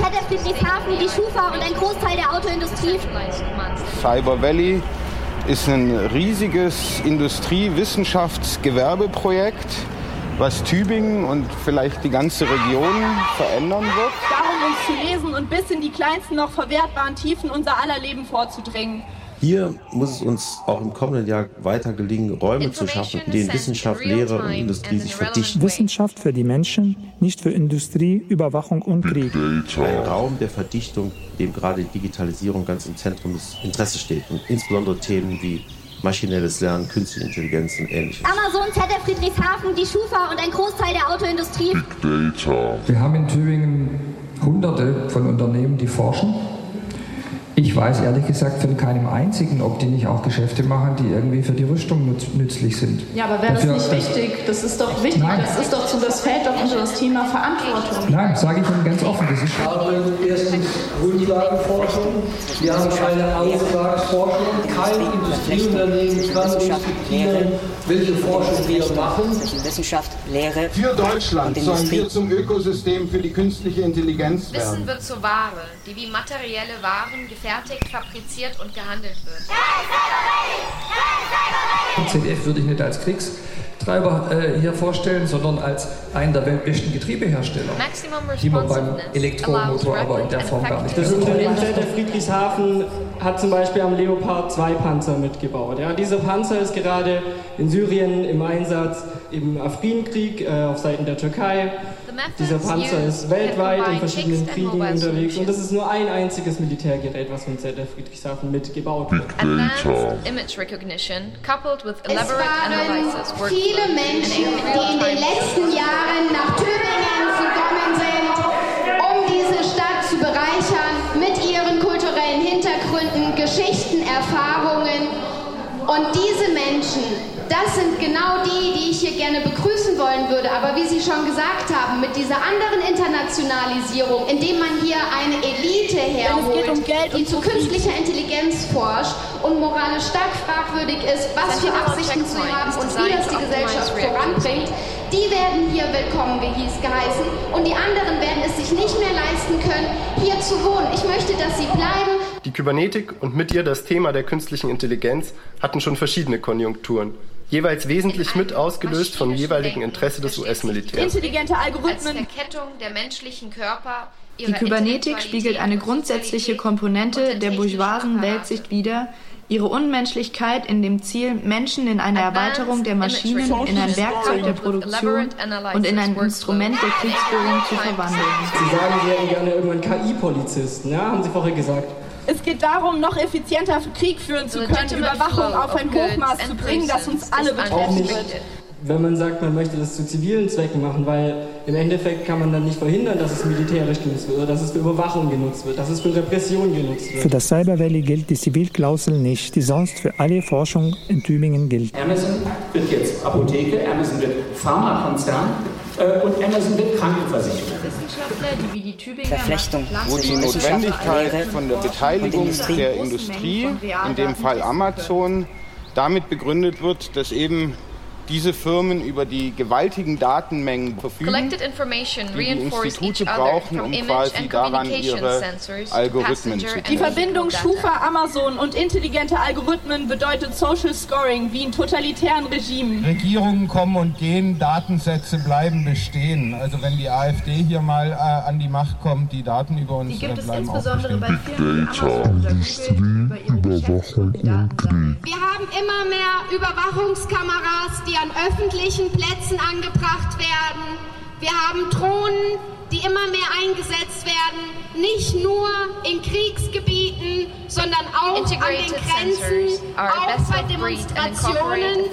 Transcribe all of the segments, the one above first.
ZF Friedrichshafen, die Schufa und ein Großteil der Autoindustrie. Cyber Valley ist ein riesiges Industrie-Wissenschafts-Gewerbeprojekt, was Tübingen und vielleicht die ganze Region verändern wird. Darum uns zu lesen und bis in die kleinsten noch verwertbaren Tiefen unser aller Leben vorzudringen. Hier muss es uns auch im kommenden Jahr weiter gelingen, Räume zu schaffen, in denen Wissenschaft, Lehre und Industrie sich verdichten. Wissenschaft für die Menschen, nicht für Industrie, Überwachung und Krieg. Ein Raum der Verdichtung, dem gerade die Digitalisierung ganz im Zentrum des Interesses steht und insbesondere Themen wie maschinelles Lernen, künstliche Intelligenz und ähnliches. Amazon, ZF Friedrichshafen, die Schufa und ein Großteil der Autoindustrie. Big Data. Wir haben in Tübingen hunderte von Unternehmen, die forschen. Ich weiß ehrlich gesagt von keinem einzigen, ob die nicht auch Geschäfte machen, die irgendwie für die Rüstung nütz nützlich sind. Ja, aber wäre das nicht wichtig? Das ist doch wichtig. Nein. Das ist doch so, das fällt doch unter das Thema Verantwortung. Nein, sage ich Ihnen ganz offen, das ist haben erstens Grundlagenforschung, wir haben keine Auftragsforschung, kein Industrieunternehmen kann uns diktieren, welche Forschung wir machen. Wissenschaft, Lehre Für Deutschland und sollen wir zum Ökosystem für die künstliche Intelligenz Wissen werden. wird zur Ware, die wie materielle Waren gefertigt, fabriziert und gehandelt wird. ZDF würde ich nicht als Kriegstreiber äh, hier vorstellen, sondern als einen der weltbesten Getriebehersteller, Maximum die man beim Elektromotor aber in der Form gar nicht Das Unternehmen. ZF Friedrichshafen hat zum Beispiel am Leopard 2 Panzer mitgebaut. Ja, dieser Panzer ist gerade in Syrien im Einsatz im Afrin-Krieg äh, auf Seiten der Türkei. Dieser Panzer ist weltweit in verschiedenen Kriegen unterwegs und das ist nur ein einziges Militärgerät, was von ZF Friedrichshafen mitgebaut wird. Advanced image recognition coupled with Es elaborate waren analysis viele Menschen, die in den letzten Jahren nach Tübingen gekommen sind, um diese Stadt zu bereichern mit ihren kulturellen Hintergründen, Geschichten, Erfahrungen. Und diese Menschen, das sind genau die, die ich hier gerne begrüßen wollen würde. Aber wie Sie schon gesagt haben, mit dieser anderen Internationalisierung, indem man hier eine Elite herholt, um Geld die zu künstlicher Intelligenz forscht und moralisch stark fragwürdig ist, was für Absichten sie haben und wie das die Gesellschaft voranbringt, die werden hier willkommen geheißen und die anderen werden es sich nicht mehr leisten können, hier zu wohnen. Ich möchte, dass sie bleiben. Die Kybernetik und mit ihr das Thema der künstlichen Intelligenz hatten schon verschiedene Konjunkturen, jeweils wesentlich mit ausgelöst vom jeweiligen Interesse des US-Militärs. Intelligente als Algorithmen. Verkettung der menschlichen Körper. Die Kybernetik spiegelt eine grundsätzliche Komponente der bourgeoisen Weltsicht wider, ihre Unmenschlichkeit in dem Ziel, Menschen in eine Erweiterung der Maschinen, in ein Werkzeug der Produktion und in ein Instrument der Kriegsführung zu verwandeln. Sie sagen, Sie hätten gerne irgendwann KI-Polizisten, ja? Haben Sie vorher gesagt. Es geht darum, noch effizienter Krieg führen zu können, legitimate Überwachung auf ein Hochmaß zu bringen, das uns alle betreffen wird. wenn man sagt, man möchte das zu zivilen Zwecken machen, weil im Endeffekt kann man dann nicht verhindern, dass es militärisch genutzt wird oder dass es für Überwachung genutzt wird, dass es für Repression genutzt Für wird. das Cyber Valley gilt die Zivilklausel nicht, die sonst für alle Forschung in Tübingen gilt. Amazon wird jetzt Apotheke, Amazon wird Pharmakonzern äh, und Amazon wird Krankenversicherung. Verflechtung wo die Notwendigkeit von der Beteiligung Industrie. der Industrie, in dem Fall Amazon, damit begründet wird, dass eben diese Firmen über die gewaltigen Datenmengen verfügen, Collected information die die Institute brauchen, um quasi daran communication ihre Algorithmen zu and Die Verbindung. Schufa, Amazon und intelligente Algorithmen bedeutet Social Scoring wie in totalitären Regimen. Regierungen kommen und gehen, Datensätze bleiben bestehen. Also wenn die AfD hier mal äh, an die Macht kommt, die Daten über uns Die gibt es bleiben auch insbesondere bestehen. bei und sammeln. Wir haben immer mehr Überwachungskameras, die an öffentlichen Plätzen angebracht werden. Wir haben Drohnen, die immer mehr eingesetzt werden, nicht nur in Kriegsgebieten, sondern auch an den Grenzen, auch bei Demonstrationen.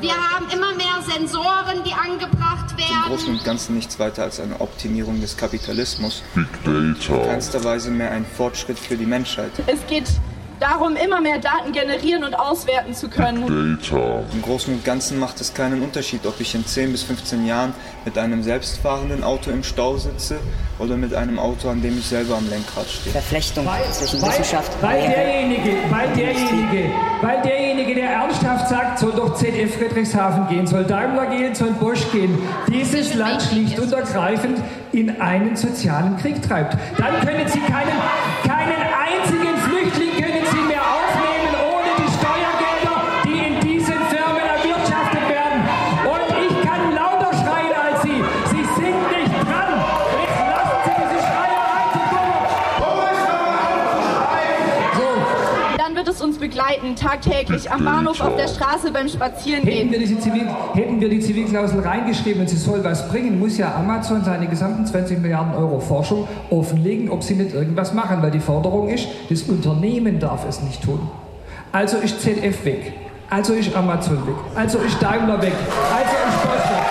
Wir haben immer mehr Sensoren, die angebracht im werden. Großen und Ganzen nichts weiter als eine Optimierung des Kapitalismus. Big In Data. keinster Weise mehr ein Fortschritt für die Menschheit. Es geht darum, immer mehr Daten generieren und auswerten zu können. Data. Im Großen und Ganzen macht es keinen Unterschied, ob ich in 10 bis 15 Jahren mit einem selbstfahrenden Auto im Stau sitze oder mit einem Auto, an dem ich selber am Lenkrad stehe. Verflechtung zwischen Wissenschaft und weil derjenige, weil derjenige, weil derjenige, der ernsthaft sagt, soll doch ZF Friedrichshafen gehen, soll Daimler gehen, soll Bosch gehen, dieses Land schlicht und ergreifend in einen sozialen Krieg treibt. Dann können Sie keinen, begleiten, tagtäglich am Bahnhof, auf der Straße, beim Spazierengehen. Hätten wir, diese Zivil, hätten wir die Zivilklausel reingeschrieben und sie soll was bringen, muss ja Amazon seine gesamten 20 Milliarden Euro Forschung offenlegen, ob sie nicht irgendwas machen, weil die Forderung ist, das Unternehmen darf es nicht tun. Also ist ZF weg. Also ist Amazon weg. Also ist Daimler weg. Also ist